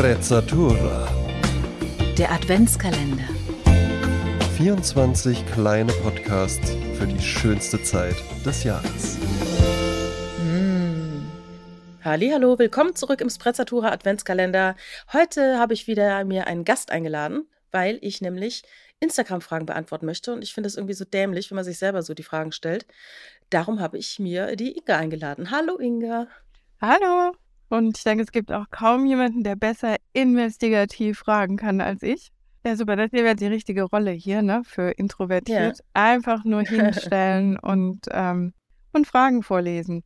Sprezzatura. Der Adventskalender. 24 kleine Podcasts für die schönste Zeit des Jahres. Mm. Hallo, willkommen zurück im Sprezzatura Adventskalender. Heute habe ich wieder mir einen Gast eingeladen, weil ich nämlich Instagram-Fragen beantworten möchte und ich finde es irgendwie so dämlich, wenn man sich selber so die Fragen stellt. Darum habe ich mir die Inga eingeladen. Hallo Inga. Hallo. Und ich denke, es gibt auch kaum jemanden, der besser investigativ fragen kann als ich. Ja, super. Das wäre die richtige Rolle hier, ne? Für introvertiert. Ja. Einfach nur hinstellen und, ähm, und Fragen vorlesen.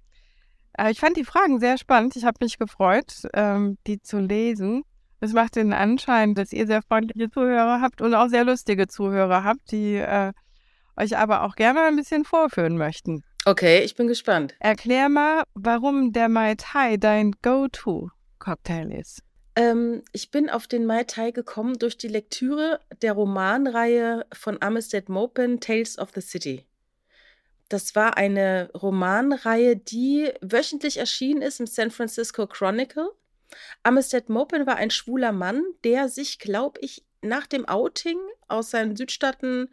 Aber ich fand die Fragen sehr spannend. Ich habe mich gefreut, ähm, die zu lesen. Es macht den Anschein, dass ihr sehr freundliche Zuhörer habt und auch sehr lustige Zuhörer habt, die äh, euch aber auch gerne ein bisschen vorführen möchten. Okay, ich bin gespannt. Erklär mal, warum der Mai Tai dein Go-To-Cocktail ist. Ähm, ich bin auf den Mai Tai gekommen durch die Lektüre der Romanreihe von Amistad Maupin, Tales of the City. Das war eine Romanreihe, die wöchentlich erschienen ist im San Francisco Chronicle. Amistad Maupin war ein schwuler Mann, der sich, glaube ich, nach dem Outing aus seinen Südstaaten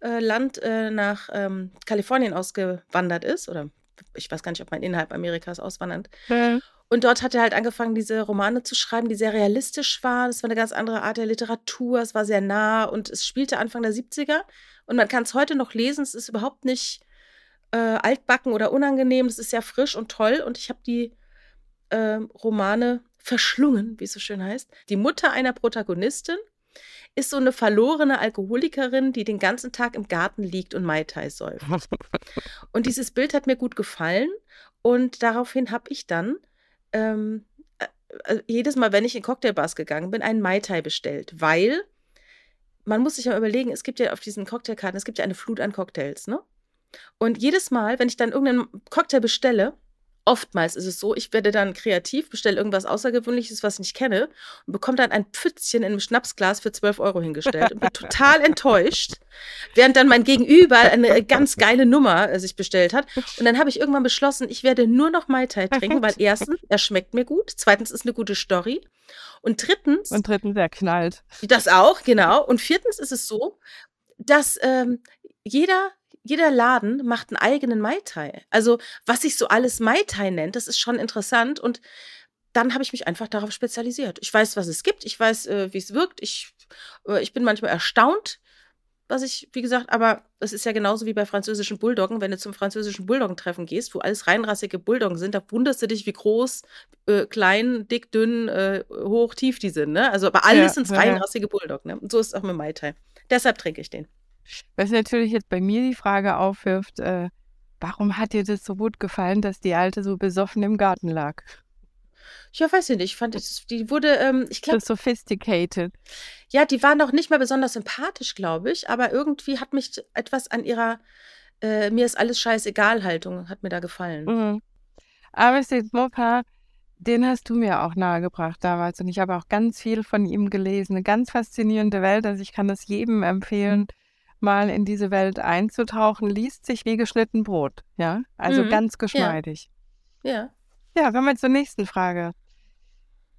äh, Land äh, nach ähm, Kalifornien ausgewandert ist. Oder ich weiß gar nicht, ob man innerhalb Amerikas auswandert. Mhm. Und dort hat er halt angefangen, diese Romane zu schreiben, die sehr realistisch waren. Es war eine ganz andere Art der Literatur. Es war sehr nah und es spielte Anfang der 70er. Und man kann es heute noch lesen. Es ist überhaupt nicht äh, altbacken oder unangenehm. Es ist sehr frisch und toll. Und ich habe die äh, Romane verschlungen, wie es so schön heißt. Die Mutter einer Protagonistin ist so eine verlorene Alkoholikerin, die den ganzen Tag im Garten liegt und Mai Tai säuft. Und dieses Bild hat mir gut gefallen und daraufhin habe ich dann ähm, äh, jedes Mal, wenn ich in Cocktailbars gegangen bin, einen Mai Tai bestellt, weil man muss sich ja überlegen, es gibt ja auf diesen Cocktailkarten, es gibt ja eine Flut an Cocktails, ne? Und jedes Mal, wenn ich dann irgendeinen Cocktail bestelle, Oftmals ist es so, ich werde dann kreativ, bestelle irgendwas Außergewöhnliches, was ich nicht kenne und bekomme dann ein Pfützchen in einem Schnapsglas für 12 Euro hingestellt und bin total enttäuscht, während dann mein Gegenüber eine ganz geile Nummer äh, sich bestellt hat. Und dann habe ich irgendwann beschlossen, ich werde nur noch Mai Tai trinken, weil erstens, er schmeckt mir gut, zweitens ist eine gute Story und drittens... Und drittens, er knallt. Das auch, genau. Und viertens ist es so, dass ähm, jeder jeder Laden macht einen eigenen Mai Tai. Also, was sich so alles Mai Tai nennt, das ist schon interessant und dann habe ich mich einfach darauf spezialisiert. Ich weiß, was es gibt, ich weiß, äh, wie es wirkt. Ich, äh, ich bin manchmal erstaunt, was ich, wie gesagt, aber es ist ja genauso wie bei französischen Bulldoggen. Wenn du zum französischen Bulldoggen-Treffen gehst, wo alles reinrassige Bulldoggen sind, da wunderst du dich, wie groß, äh, klein, dick, dünn, äh, hoch, tief die sind. Ne? Also, aber alles ja, sind reinrassige Bulldoggen. Ne? Und so ist es auch mit Mai Tai. Deshalb trinke ich den. Was natürlich jetzt bei mir die Frage aufwirft, äh, warum hat dir das so gut gefallen, dass die Alte so besoffen im Garten lag? Ja, weiß ich nicht. Ich fand, die wurde, ähm, ich glaube. Sophisticated. Ja, die war noch nicht mal besonders sympathisch, glaube ich, aber irgendwie hat mich etwas an ihrer äh, mir ist alles scheißegal Haltung, hat mir da gefallen. Mhm. Aber Mopa, den hast du mir auch nahegebracht damals und ich habe auch ganz viel von ihm gelesen. Eine ganz faszinierende Welt, also ich kann das jedem empfehlen. Mhm mal in diese Welt einzutauchen, liest sich wie geschnitten Brot. Ja, also mhm. ganz geschmeidig. Ja. ja. Ja, kommen wir zur nächsten Frage.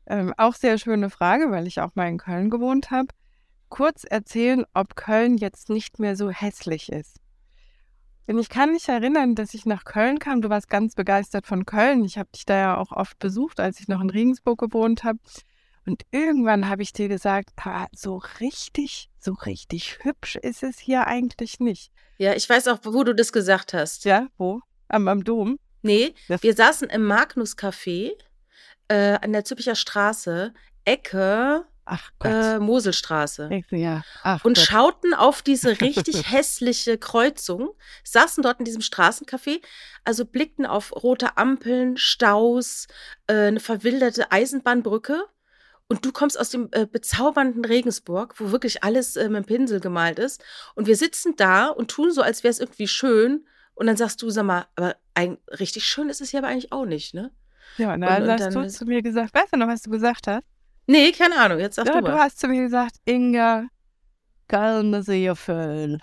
Ähm, auch sehr schöne Frage, weil ich auch mal in Köln gewohnt habe. Kurz erzählen, ob Köln jetzt nicht mehr so hässlich ist. Denn ich kann mich erinnern, dass ich nach Köln kam. Du warst ganz begeistert von Köln. Ich habe dich da ja auch oft besucht, als ich noch in Regensburg gewohnt habe. Und irgendwann habe ich dir gesagt, so richtig, so richtig hübsch ist es hier eigentlich nicht. Ja, ich weiß auch, wo du das gesagt hast. Ja, wo? Am, am Dom? Nee, wir saßen im Magnus Café äh, an der Züppicher Straße, Ecke Ach äh, Moselstraße. Ja. Ach und Gott. schauten auf diese richtig hässliche Kreuzung, saßen dort in diesem Straßencafé, also blickten auf rote Ampeln, Staus, äh, eine verwilderte Eisenbahnbrücke und du kommst aus dem äh, bezaubernden Regensburg, wo wirklich alles äh, mit dem Pinsel gemalt ist. Und wir sitzen da und tun so, als wäre es irgendwie schön. Und dann sagst du, sag mal, aber ein, richtig schön ist es hier aber eigentlich auch nicht, ne? Ja, na, und, und hast dann, du zu mir gesagt, weißt du noch, was du gesagt hast? Nee, keine Ahnung, jetzt sag ja, du mal. Du hast zu mir gesagt, Inga, gerne sehr schön.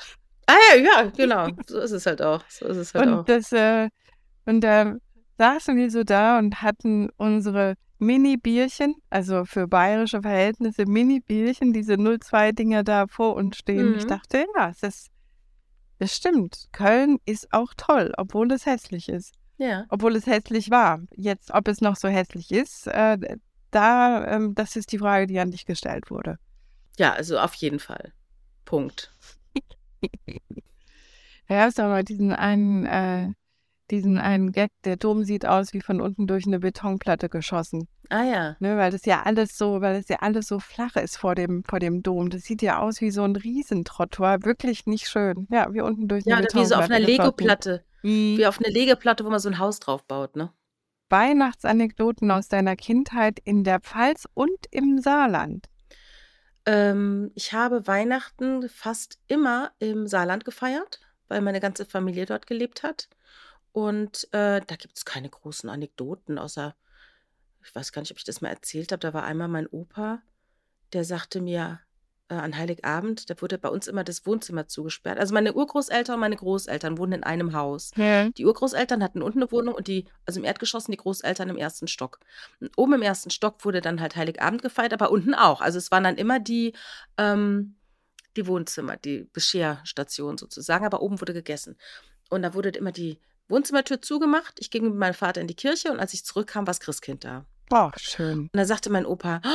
Ah ja, ja, genau. So ist es halt auch. So ist es halt und auch. Das, äh, und da saßen wir so da und hatten unsere Mini-Bierchen, also für bayerische Verhältnisse Mini-Bierchen, diese 02-Dinger da vor uns stehen. Ich Mhm. dachte, ja, es ist, das stimmt. Köln ist auch toll, obwohl es hässlich ist. Ja. Obwohl es hässlich war. Jetzt, ob es noch so hässlich ist, äh, da, ähm, das ist die Frage, die an dich gestellt wurde. Ja, also auf jeden Fall. Punkt. Da gab es mal diesen einen, äh, diesen einen Gag, der Dom sieht aus wie von unten durch eine Betonplatte geschossen. Ah ja. Ne, weil das ja alles so, weil das ja alles so flach ist vor dem, vor dem Dom. Das sieht ja aus wie so ein Riesentrottoir. Wirklich nicht schön. Ja, wie unten durch Ja, eine oder wie so auf einer Betonplatte. Lego-Platte. Mhm. Wie auf einer Lego-Platte, wo man so ein Haus drauf baut, ne? Weihnachtsanekdoten aus deiner Kindheit in der Pfalz und im Saarland. Ähm, ich habe Weihnachten fast immer im Saarland gefeiert, weil meine ganze Familie dort gelebt hat. Und äh, da gibt es keine großen Anekdoten, außer, ich weiß gar nicht, ob ich das mal erzählt habe. Da war einmal mein Opa, der sagte mir äh, an Heiligabend, da wurde bei uns immer das Wohnzimmer zugesperrt. Also meine Urgroßeltern und meine Großeltern wohnen in einem Haus. Ja. Die Urgroßeltern hatten unten eine Wohnung und die, also im Erdgeschoss, die Großeltern im ersten Stock. Und oben im ersten Stock wurde dann halt Heiligabend gefeiert, aber unten auch. Also es waren dann immer die, ähm, die Wohnzimmer, die Bescherstationen sozusagen, aber oben wurde gegessen. Und da wurde immer die Wohnzimmertür zugemacht. Ich ging mit meinem Vater in die Kirche und als ich zurückkam, war das Christkind da. Boah, schön. Und da sagte mein Opa, "Oh,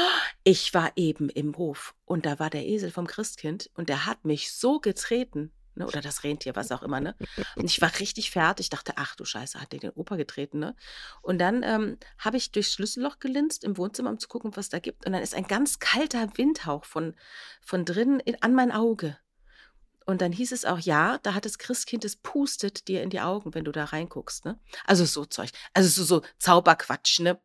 ich war eben im Hof und da war der Esel vom Christkind und der hat mich so getreten. Ne, oder das Rentier, was auch immer, ne? Und ich war richtig fertig. Ich dachte, ach du Scheiße, hat der den Opa getreten, ne? Und dann ähm, habe ich durchs Schlüsselloch gelinst im Wohnzimmer, um zu gucken, was da gibt. Und dann ist ein ganz kalter Windhauch von, von drinnen in, an mein Auge. Und dann hieß es auch, ja, da hat das Christkind, es pustet dir in die Augen, wenn du da reinguckst, ne? Also so Zeug. Also so, so Zauberquatsch, ne?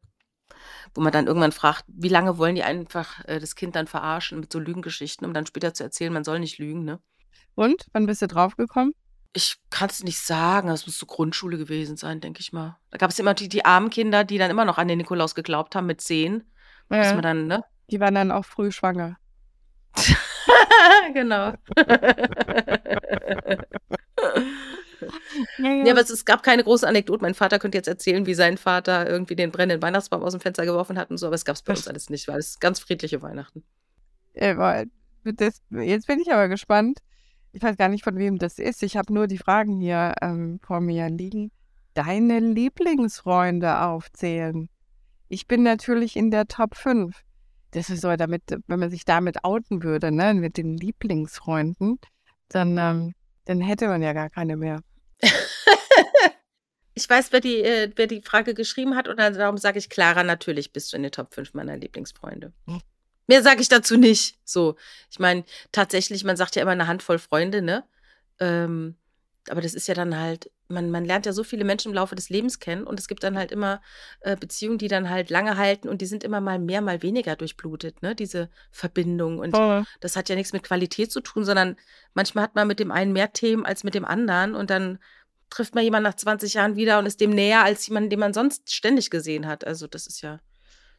Wo man dann irgendwann fragt, wie lange wollen die einfach äh, das Kind dann verarschen mit so Lügengeschichten, um dann später zu erzählen, man soll nicht lügen, ne? Und, wann bist du draufgekommen? Ich kann es nicht sagen, das muss so Grundschule gewesen sein, denke ich mal. Da gab es immer die, die armen Kinder, die dann immer noch an den Nikolaus geglaubt haben mit zehn. Bis Ja, man dann, ne? die waren dann auch früh schwanger. genau. Ja, Ja, aber es, es gab keine große Anekdote. Mein Vater könnte jetzt erzählen, wie sein Vater irgendwie den brennenden Weihnachtsbaum aus dem Fenster geworfen hat und so, aber es gab es bei uns alles nicht, weil es ganz friedliche Weihnachten. Das, jetzt bin ich aber gespannt. Ich weiß gar nicht, von wem das ist. Ich habe nur die Fragen hier ähm, vor mir liegen. Deine Lieblingsfreunde aufzählen. Ich bin natürlich in der Top 5. Das ist so, damit, wenn man sich damit outen würde, ne, mit den Lieblingsfreunden, dann, ähm, dann hätte man ja gar keine mehr. Ich weiß, wer die, äh, wer die Frage geschrieben hat und darum sage ich, Clara, natürlich bist du in den Top 5 meiner Lieblingsfreunde. Hm. Mehr sage ich dazu nicht. So, ich meine, tatsächlich, man sagt ja immer eine Handvoll Freunde, ne? Ähm, aber das ist ja dann halt, man, man lernt ja so viele Menschen im Laufe des Lebens kennen und es gibt dann halt immer äh, Beziehungen, die dann halt lange halten und die sind immer mal mehr, mal weniger durchblutet, ne? Diese Verbindung. Und Voll. das hat ja nichts mit Qualität zu tun, sondern manchmal hat man mit dem einen mehr Themen als mit dem anderen und dann trifft man jemanden nach 20 Jahren wieder und ist dem näher als jemanden, den man sonst ständig gesehen hat. Also das ist ja.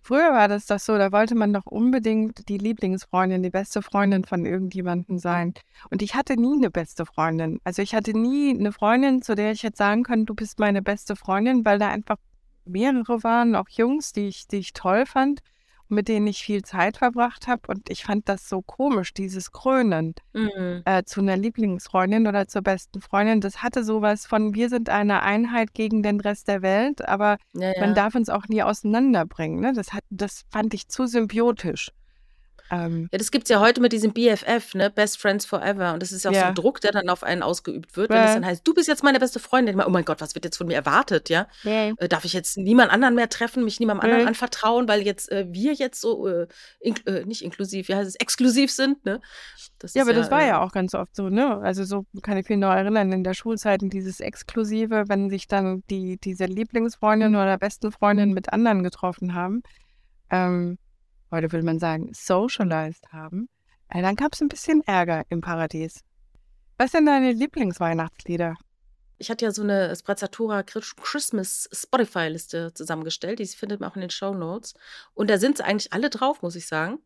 Früher war das doch so, da wollte man doch unbedingt die Lieblingsfreundin, die beste Freundin von irgendjemandem sein. Und ich hatte nie eine beste Freundin. Also ich hatte nie eine Freundin, zu der ich jetzt sagen kann, du bist meine beste Freundin, weil da einfach mehrere waren, auch Jungs, die ich, die ich toll fand, mit denen ich viel Zeit verbracht habe. Und ich fand das so komisch, dieses Krönen Mhm. äh, zu einer Lieblingsfreundin oder zur besten Freundin. Das hatte sowas von, wir sind eine Einheit gegen den Rest der Welt, aber Ja, man ja. darf uns auch nie auseinanderbringen. Ne? Das, hat, das fand ich zu symbiotisch. Ähm, Ja, das gibt es ja heute mit diesem BFF, ne? Best Friends Forever. Und das ist ja auch so Ja. ein Druck, der dann auf einen ausgeübt wird, wenn es Ja. dann heißt, du bist jetzt meine beste Freundin. Meine, Oh mein Gott, was wird jetzt von mir erwartet, ja? Äh, darf ich jetzt niemand anderen mehr treffen, mich niemandem anderen Mhm. anvertrauen, weil jetzt äh, wir jetzt so, äh, ink äh, nicht inklusiv, wie heißt es, exklusiv sind, ne? Das ja, aber das war äh, ja auch ganz oft so, ne? Also so kann ich mich noch erinnern, in der Schulzeiten dieses Exklusive, wenn sich dann die, diese Lieblingsfreundin oder besten Freundin mit anderen getroffen haben, ähm, heute will man sagen, socialized haben, äh, dann gab es ein bisschen Ärger im Paradies. Was sind deine Lieblingsweihnachtslieder? Ich hatte ja so eine Sprezzatura Christmas Spotify-Liste zusammengestellt, die findet man auch in den Show Notes. Und da sind eigentlich alle drauf, muss ich sagen.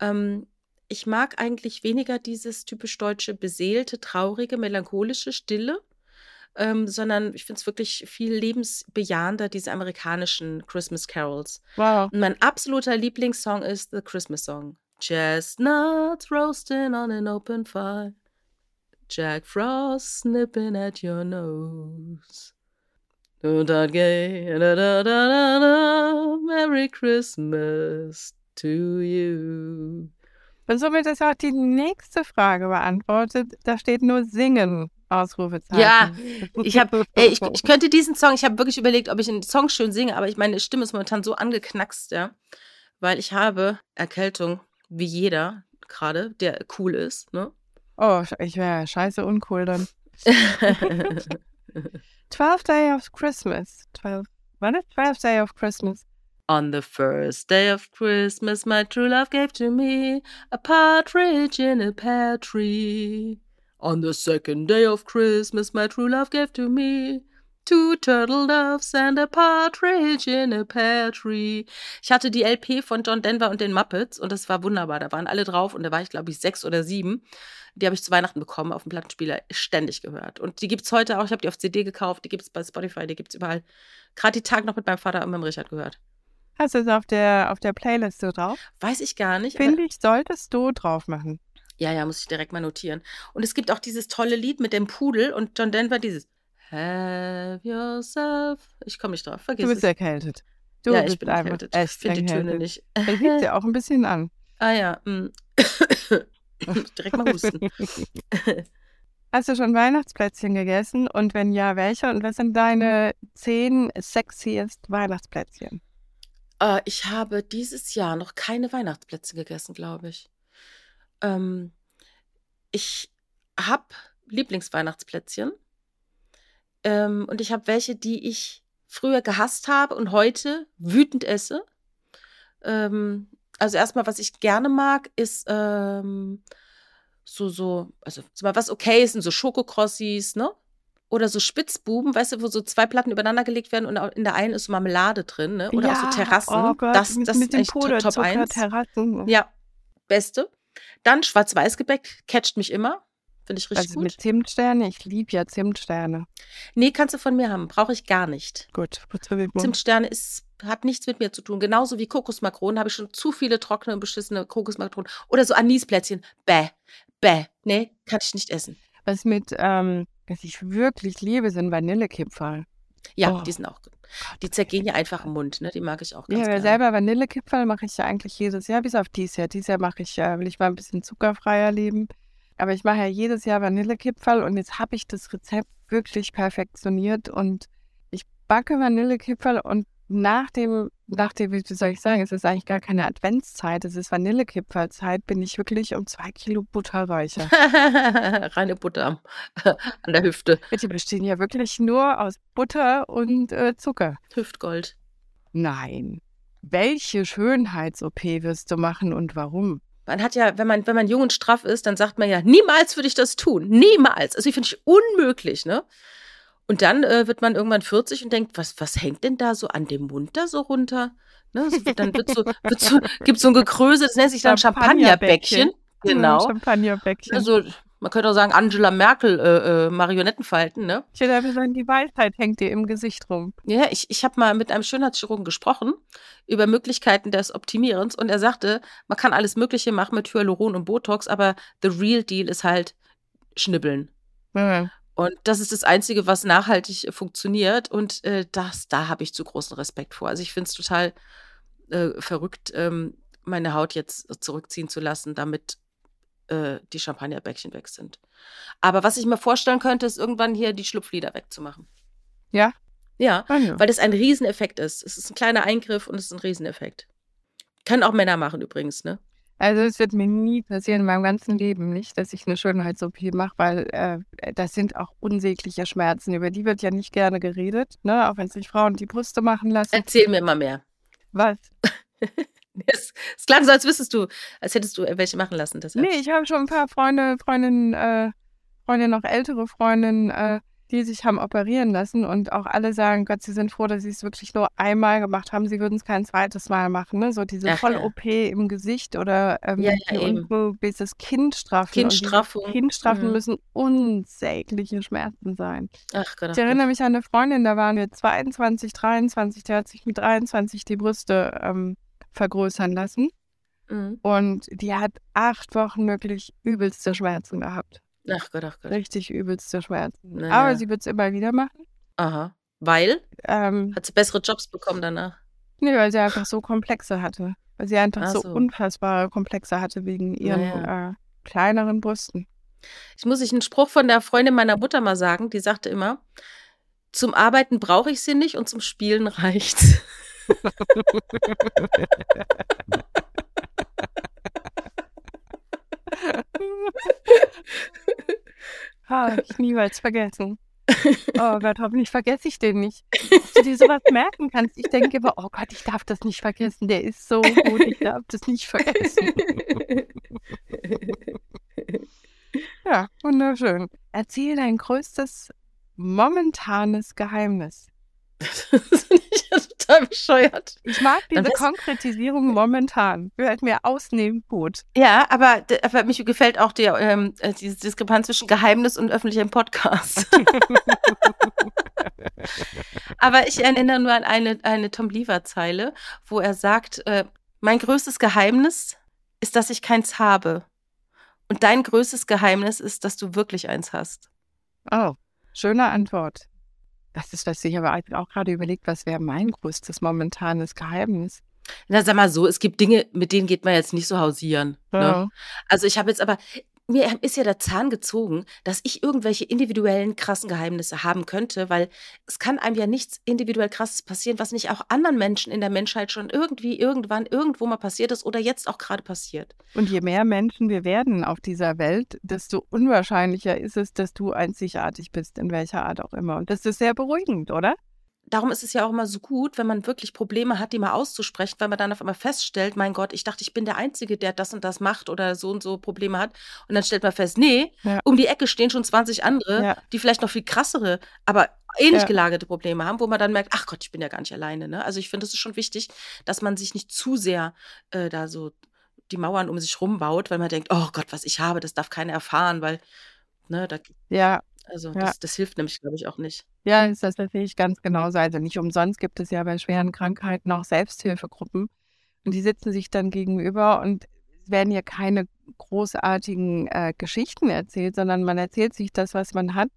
Ähm, ich mag eigentlich weniger dieses typisch deutsche, beseelte, traurige, melancholische, stille. Ähm, sondern ich finde es wirklich viel lebensbejahender, diese amerikanischen Christmas Carols. Wow. Und mein absoluter Lieblingssong ist The Christmas Song. Chestnuts roasting on an open fire. Jack Frost snipping at your nose. Merry Christmas to you. Und somit ist auch die nächste Frage beantwortet. Da steht nur Singen, Ausrufezeichen. Ja, ich habe, ich, ich könnte diesen Song, ich habe wirklich überlegt, ob ich den Song schön singe, aber ich meine Stimme ist momentan so angeknackst, ja, weil ich habe Erkältung, wie jeder gerade, der cool ist, ne? Oh, ich wäre scheiße uncool dann. 12th Day of Christmas. 12. Wann ist 12th Day of Christmas? On the first day of Christmas, my true love gave to me a partridge in a pear tree. On the second day of Christmas, my true love gave to me two turtle doves and a partridge in a pear tree. Ich hatte die LP von John Denver und den Muppets und das war wunderbar. Da waren alle drauf und da war ich, glaube ich, sechs oder sieben. Die habe ich zu Weihnachten bekommen auf dem Plattenspieler, ständig gehört. Und die gibt es heute auch. Ich habe die auf CD gekauft, die gibt es bei Spotify, die gibt es überall. Gerade die Tag noch mit meinem Vater und meinem Richard gehört. Hast du es auf der, auf der Playlist so drauf? Weiß ich gar nicht. Finde ich, solltest du drauf machen. Ja, ja, muss ich direkt mal notieren. Und es gibt auch dieses tolle Lied mit dem Pudel und John Denver, dieses Have yourself. Ich komme nicht drauf, vergiss Du bist es. erkältet. Du ja, bist ich bin erkältet. echt Ich finde die Töne nicht. Das liegt dir auch ein bisschen an. ah ja, mm. direkt mal husten. Hast du schon Weihnachtsplätzchen gegessen? Und wenn ja, welche? Und was sind deine zehn sexiest Weihnachtsplätzchen? Äh, ich habe dieses Jahr noch keine Weihnachtsplätzchen gegessen, glaube ich. Ähm, ich habe Lieblingsweihnachtsplätzchen. Ähm, und ich habe welche, die ich früher gehasst habe und heute wütend esse. Ähm, also erstmal, was ich gerne mag, ist ähm, so, so, also mal, was okay ist, sind so Schokokrossis, ne? Oder so Spitzbuben, weißt du, wo so zwei Platten übereinander gelegt werden und in der einen ist so Marmelade drin, ne? Oder auch so Terrassen. Oh Gott, das mit, das mit ist dem echt Top, Top Puderzucker, 1. Terrassen. Ja, beste. Dann Schwarz-Weiß-Gebäck, catcht mich immer. Finde ich richtig Also gut. mit Zimtsterne, ich liebe ja Zimtsterne. Nee, kannst du von mir haben. Brauche ich gar nicht. Gut. Zimtsterne ist, hat nichts mit mir zu tun. Genauso wie Kokosmakronen habe ich schon zu viele trockene und beschissene Kokosmakronen. Oder so Anisplätzchen. Bäh. Bäh. Nee, kann ich nicht essen. Was mit, ähm, was ich wirklich liebe, sind Vanillekipferl. Ja, Oh. die sind auch gut. Die zergehen ja einfach im Mund, ne? Die mag ich auch Ja, ganz aber gerne. selber Vanillekipferl mache ich ja eigentlich jedes Jahr, bis auf dieses Jahr. Dieses Jahr mache ich, äh, will ich mal ein bisschen zuckerfreier leben. Aber ich mache ja jedes Jahr Vanillekipferl und jetzt habe ich das Rezept wirklich perfektioniert und ich backe Vanillekipferl und nach dem, nach dem, wie soll ich sagen, es ist eigentlich gar keine Adventszeit, es ist Vanillekipferlzeit, bin ich wirklich um zwei Kilo Butter reicher. Reine Butter an der Hüfte. Die bestehen ja wirklich nur aus Butter und äh, Zucker. Hüftgold. Nein. Welche Schönheits-OP wirst du machen und warum? Man hat ja, wenn man, wenn man jung und straff ist, dann sagt man ja, niemals würde ich das tun. Niemals. Also, ich finde ich unmöglich, ne? Und dann äh, wird man irgendwann 40 und denkt, was, was hängt denn da so an dem Mund da so runter? Ne? So, dann wird so, wird so, gibt so ein Gekröse, das nennt sich dann Champagnerbäckchen. Genau. Hm, Champagnerbäckchen. Also, man könnte auch sagen, Angela Merkel äh, äh, Marionettenfalten, ne? ich würde einfach sagen, die Weisheit hängt dir im Gesicht rum. Ja, ich, ich habe mal mit einem Schönheitschirurgen gesprochen über Möglichkeiten des Optimierens und er sagte, man kann alles Mögliche machen mit Hyaluron und Botox, aber the real deal ist halt Schnibbeln. Ja. Und das ist das Einzige, was nachhaltig äh, funktioniert und äh, das, da habe ich zu großen Respekt vor. Also ich finde es total äh, verrückt, ähm, meine Haut jetzt zurückziehen zu lassen, damit äh, die Champagnerbäckchen weg sind. Aber was ich mir vorstellen könnte, ist irgendwann hier die Schlupflider wegzumachen. Ja? Ja, ja. weil das ein Rieseneffekt ist. Es ist ein kleiner Eingriff und es ist ein Rieseneffekt. Können auch Männer machen übrigens, ne? Also es wird mir nie passieren in meinem ganzen Leben nicht, dass ich eine Schönheits-OP mache, weil äh, das sind auch unsägliche Schmerzen. Über die wird ja nicht gerne geredet, ne? Auch wenn sich Frauen die Brüste machen lassen. Erzähl mir immer mehr. Was? Es, es klang so, als wüsstest du, als hättest du welche machen lassen. Deshalb. Nee, ich habe schon ein paar Freunde, Freundinnen, äh, Freundinnen, noch ältere Freundinnen, äh, die sich haben operieren lassen und auch alle sagen, Gott, sie sind froh, dass sie es wirklich nur einmal gemacht haben. Sie würden es kein zweites Mal machen. Ne? So diese Voll-OP ja. im Gesicht oder ähm, ja, ja, unten bis das Kind straffen. Kindstraffung. Kindstraffen mhm. müssen unsägliche Schmerzen sein. Ach Gott. Ich erinnere mich an eine Freundin, da waren wir 22, 23, der hat sich mit 23 die Brüste ähm, vergrößern lassen. Mhm. Und die hat acht Wochen wirklich übelste Schmerzen gehabt. Ach Gott, ach Gott. Richtig übelste Schmerzen. Naja. Aber sie wird es immer wieder machen. Aha. Weil? Ähm, Hat sie bessere Jobs bekommen danach? Nee, weil sie einfach so Komplexe hatte. Weil sie einfach so. so. unfassbare Komplexe hatte wegen ihren naja. äh, kleineren Brüsten. Ich muss ich einen Spruch von der Freundin meiner Mutter mal sagen, die sagte immer, zum Arbeiten brauche ich sie nicht und zum Spielen reicht's. ha, ich niemals vergessen. Oh Gott, hoffentlich vergesse ich den nicht. Dass du dir sowas merken kannst. Ich denke immer, oh Gott, ich darf das nicht vergessen. Der ist so gut, ich darf das nicht vergessen. ja, wunderschön. Erzähl dein größtes momentanes Geheimnis. Das finde ich ja total bescheuert. Ich mag diese Konkretisierung momentan. Gehört mir ausnehmend gut. Ja, aber, aber mich gefällt auch die, ähm, äh, diese Diskrepanz zwischen Geheimnis und öffentlichem Podcast. aber ich erinnere nur an eine, eine Tom Lever-Zeile, wo er sagt, äh, mein größtes Geheimnis ist, dass ich keins habe. Und dein größtes Geheimnis ist, dass du wirklich eins hast. Oh, schöne Antwort. Das ist, was ich aber auch gerade überlegt, was wäre mein größtes momentanes Geheimnis? Na, sag mal so, es gibt Dinge, mit denen geht man jetzt nicht so hausieren. Ne? Ja. Ne? Also ich habe jetzt aber, mir ist ja der Zahn gezogen, dass ich irgendwelche individuellen krassen Geheimnisse haben könnte, weil es kann einem ja nichts individuell krasses passieren, was nicht auch anderen Menschen in der Menschheit schon irgendwie, irgendwann, irgendwo mal passiert ist oder jetzt auch gerade passiert. Und je mehr Menschen wir werden auf dieser Welt, desto unwahrscheinlicher ist es, dass du einzigartig bist, in welcher Art auch immer. Und das ist sehr beruhigend, oder? Darum ist es ja auch immer so gut, wenn man wirklich Probleme hat, die mal auszusprechen, weil man dann auf einmal feststellt, mein Gott, ich dachte, ich bin der Einzige, der das und das macht oder so und so Probleme hat. Und dann stellt man fest, nee, ja. um die Ecke stehen schon 20 andere, ja. die vielleicht noch viel krassere, aber ähnlich ja. gelagerte Probleme haben, wo man dann merkt, ach Gott, ich bin ja gar nicht alleine. Ne? Also ich finde, es ist schon wichtig, dass man sich nicht zu sehr äh, da so die Mauern um sich rumbaut, weil man denkt, oh Gott, was ich habe, das darf keiner erfahren, weil, ne, da, ja, also ja. das, das hilft nämlich, glaube ich, auch nicht. Ja, ist das sehe ich ganz genauso. Also nicht umsonst gibt es ja bei schweren Krankheiten auch Selbsthilfegruppen. Und die sitzen sich dann gegenüber und es werden ja keine großartigen äh, Geschichten erzählt, sondern man erzählt sich das, was man hat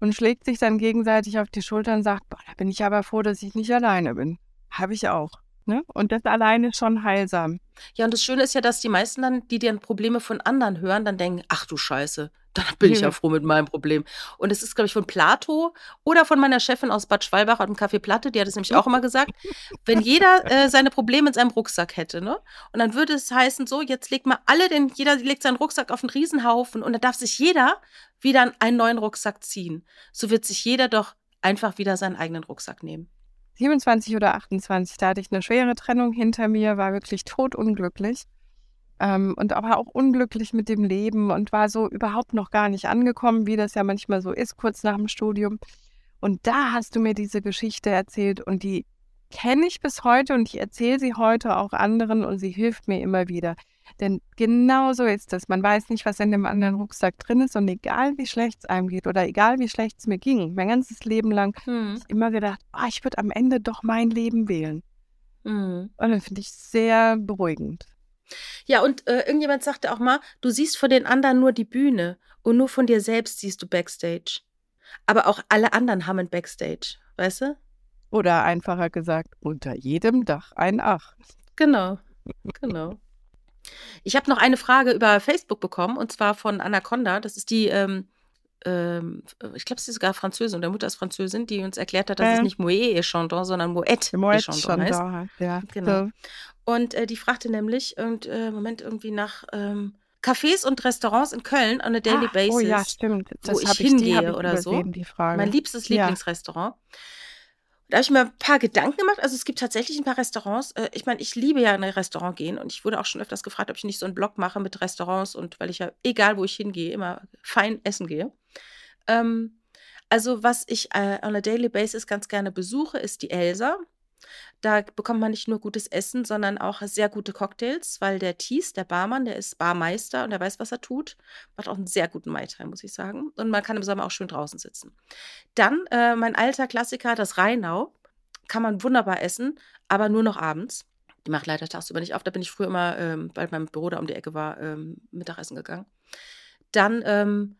und schlägt sich dann gegenseitig auf die Schulter und sagt, boah, da bin ich aber froh, dass ich nicht alleine bin. Habe ich auch. Ne? Und das alleine ist schon heilsam. Ja, und das Schöne ist ja, dass die meisten dann, die dann Probleme von anderen hören, dann denken, ach du Scheiße, dann bin ich ja froh mit meinem Problem. Und es ist, glaube ich, von Plato oder von meiner Chefin aus Bad Schwalbach am Café Platte, die hat es nämlich auch immer gesagt, wenn jeder äh, seine Probleme in seinem Rucksack hätte, ne? Und dann würde es heißen, so, jetzt legt mal alle, denn jeder legt seinen Rucksack auf einen Riesenhaufen und dann darf sich jeder wieder einen neuen Rucksack ziehen. So wird sich jeder doch einfach wieder seinen eigenen Rucksack nehmen. 27 oder 28, da hatte ich eine schwere Trennung hinter mir, war wirklich totunglücklich ähm, und aber auch unglücklich mit dem Leben und war so überhaupt noch gar nicht angekommen, wie das ja manchmal so ist, kurz nach dem Studium. Und da hast du mir diese Geschichte erzählt und die kenne ich bis heute und ich erzähle sie heute auch anderen und sie hilft mir immer wieder. Denn genau so ist es. Man weiß nicht, was in dem anderen Rucksack drin ist und egal wie schlecht es einem geht oder egal wie schlecht es mir ging, mein ganzes Leben lang, hm. ich immer gedacht, oh, ich würde am Ende doch mein Leben wählen. Hm. Und das finde ich sehr beruhigend. Ja, und äh, irgendjemand sagte auch mal, du siehst von den anderen nur die Bühne und nur von dir selbst siehst du Backstage. Aber auch alle anderen haben ein Backstage, weißt du? Oder einfacher gesagt, unter jedem Dach ein Ach. Genau, genau. Ich habe noch eine Frage über Facebook bekommen und zwar von Anaconda. Das ist die, ähm, ähm, ich glaube, sie ist sogar Französin, der Mutter ist Französin, die uns erklärt hat, dass äh. es nicht Moët et Chandon, sondern Moet, Moet Chandon heißt. Ja, genau. So. Und äh, die fragte nämlich, irgend, äh, Moment, irgendwie nach ähm, Cafés und Restaurants in Köln on a daily ah, basis. Oh ja, stimmt. Das wo ich hingehe ich, oder so. Mein liebstes Lieblingsrestaurant. Ja. Da habe ich mir ein paar Gedanken gemacht. Also es gibt tatsächlich ein paar Restaurants. Äh, ich meine, ich liebe ja in ein Restaurant gehen und ich wurde auch schon öfters gefragt, ob ich nicht so einen Blog mache mit Restaurants und weil ich ja, egal wo ich hingehe, immer fein essen gehe. Ähm, Also, was ich äh, on a daily basis ganz gerne besuche, ist die Elsa. Da bekommt man nicht nur gutes Essen, sondern auch sehr gute Cocktails, weil der Thies, der Barmann, der ist Barmeister und der weiß, was er tut. Macht auch einen sehr guten Mai Tai, muss ich sagen. Und man kann im Sommer auch schön draußen sitzen. Dann äh, mein alter Klassiker, das Rheinau. Kann man wunderbar essen, aber nur noch abends. Die macht leider tagsüber nicht auf. Da bin ich früher immer, ähm, weil mein Büro da um die Ecke war, ähm, Mittagessen gegangen. Dann ähm,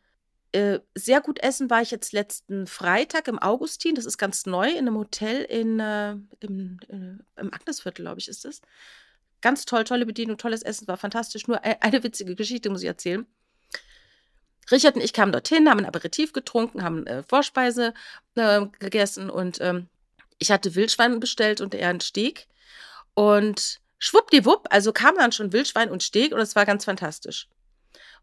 äh, sehr gut essen war ich jetzt letzten Freitag im Augustin. Das ist ganz neu in einem Hotel in, äh, im, äh, im Agnesviertel, glaube ich, ist es. Ganz toll, tolle Bedienung, tolles Essen, war fantastisch. Nur e-, eine witzige Geschichte muss ich erzählen. Richard und ich kamen dorthin, haben ein Aperitif getrunken, haben äh, Vorspeise äh, gegessen und ähm, ich hatte Wildschwein bestellt und er einen Steak. Und schwuppdiwupp, also kam dann schon Wildschwein und Steak und es war ganz fantastisch.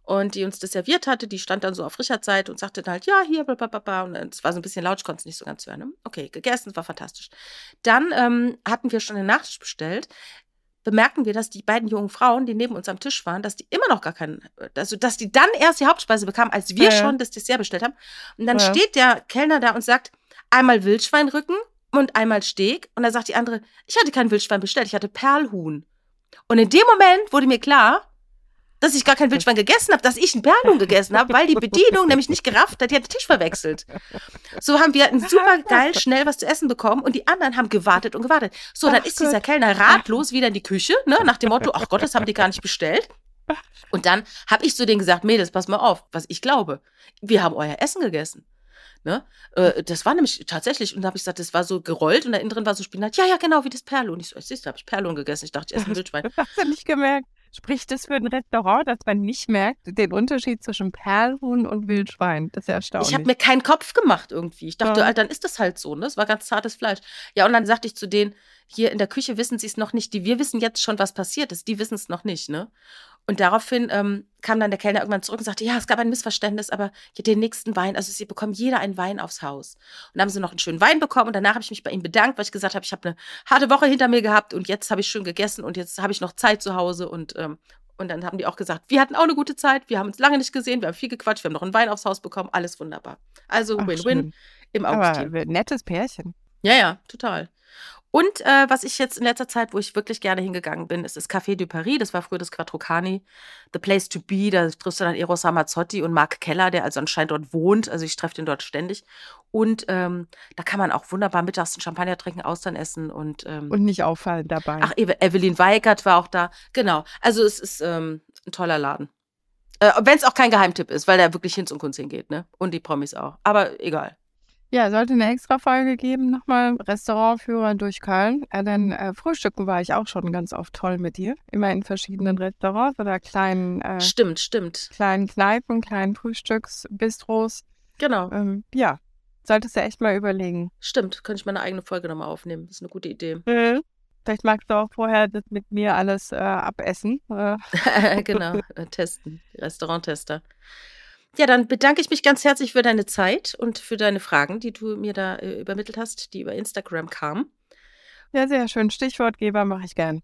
Und die uns das serviert hatte, die stand dann so auf Richards Seite und sagte dann halt, ja, hier, blablabla. Und es war so ein bisschen laut, ich konnte es nicht so ganz hören. Ne? Okay, gegessen, es war fantastisch. Dann ähm, hatten wir schon den Nachtisch bestellt. Bemerken wir, dass die beiden jungen Frauen, die neben uns am Tisch waren, dass die immer noch gar keinen, also dass die dann erst die Hauptspeise bekamen, als wir ja, schon das Dessert bestellt haben. Und dann ja. steht der Kellner da und sagt, einmal Wildschweinrücken und einmal Steak. Und dann sagt die andere, ich hatte kein Wildschwein bestellt, ich hatte Perlhuhn. Und in dem Moment wurde mir klar, dass ich gar kein Wildschwein gegessen habe, dass ich ein Perlhuhn gegessen habe, weil die Bedienung nämlich nicht gerafft hat, die hat den Tisch verwechselt. So haben wir super geil schnell was zu essen bekommen und die anderen haben gewartet und gewartet. So, dann ach ist Gott. dieser Kellner ratlos wieder in die Küche, ne, nach dem Motto, ach Gott, das haben die gar nicht bestellt. Und dann habe ich zu denen gesagt, Mädels, pass mal auf, was ich glaube. Wir haben euer Essen gegessen. Ne? Äh, das war nämlich tatsächlich, und da habe ich gesagt, das war so gerollt und da innen drin war so Spinat. Ja, ja, genau, wie das Perlo. Und ich so, siehst du, habe ich Perlo gegessen. Ich dachte, ich esse ein Wildschwein. Hast du nicht gemerkt. Spricht das für ein Restaurant, dass man nicht merkt, den Unterschied zwischen Perlhuhn und Wildschwein? Das ist ja erstaunlich. Ich habe mir keinen Kopf gemacht irgendwie. Ich dachte, ja. dann ist das halt so, ne? Es war ganz zartes Fleisch. Ja, und dann sagte ich zu denen, hier in der Küche wissen sie es noch nicht. Die, wir wissen jetzt schon, was passiert ist. Die wissen es noch nicht, ne? Und daraufhin ähm, kam dann der Kellner irgendwann zurück und sagte, ja, es gab ein Missverständnis, aber den nächsten Wein, also sie bekommen jeder einen Wein aufs Haus. Und dann haben sie noch einen schönen Wein bekommen und danach habe ich mich bei ihm bedankt, weil ich gesagt habe, ich habe eine harte Woche hinter mir gehabt und jetzt habe ich schön gegessen und jetzt habe ich noch Zeit zu Hause und ähm, und dann haben die auch gesagt, wir hatten auch eine gute Zeit, wir haben uns lange nicht gesehen, wir haben viel gequatscht, wir haben noch einen Wein aufs Haus bekommen, alles wunderbar. Also Win-Win im Augustin. Aber nettes Pärchen. Ja, ja, total. Und äh, was ich jetzt in letzter Zeit, wo ich wirklich gerne hingegangen bin, ist das Café de Paris. Das war früher das Quattrocani. The Place to Be. Da triffst du dann Eros Ramazzotti und Marc Keller, der also anscheinend dort wohnt. Also ich treffe den dort ständig. Und ähm, da kann man auch wunderbar mittags einen Champagner trinken, Austern essen und ähm, Und nicht auffallen dabei. Ach, Evelyn Weigert war auch da. Genau. Also es ist ähm, ein toller Laden. Äh, Wenn es auch kein Geheimtipp ist, weil der wirklich Hinz und Kunst hingeht, ne? Und die Promis auch. Aber egal. Ja, sollte eine extra Folge geben, nochmal Restaurantführer durch Köln. Äh, denn äh, Frühstücken war ich auch schon ganz oft toll mit dir. Immer in verschiedenen Restaurants oder kleinen. Äh, stimmt, stimmt. Kleinen Kneipen, kleinen Frühstücksbistros. Genau. Ähm, ja, solltest du echt mal überlegen. Stimmt, könnte ich meine eigene Folge nochmal aufnehmen. Das ist eine gute Idee. Mhm. Vielleicht magst du auch vorher das mit mir alles äh, abessen. Äh. genau, äh, testen. Restauranttester. Ja, dann bedanke ich mich ganz herzlich für deine Zeit und für deine Fragen, die du mir da äh, übermittelt hast, die über Instagram kamen. Ja, sehr schön. Stichwortgeber mache ich gern.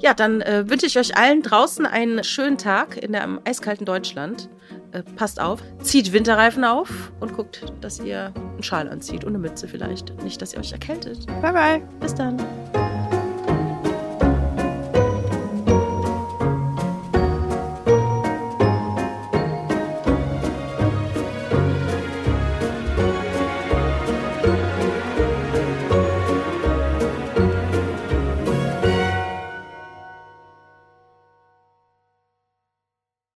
Ja, dann äh, wünsche ich euch allen draußen einen schönen Tag in einem eiskalten Deutschland. Äh, passt auf, zieht Winterreifen auf und guckt, dass ihr einen Schal anzieht und eine Mütze vielleicht. Nicht, dass ihr euch erkältet. Bye, bye. Bis dann.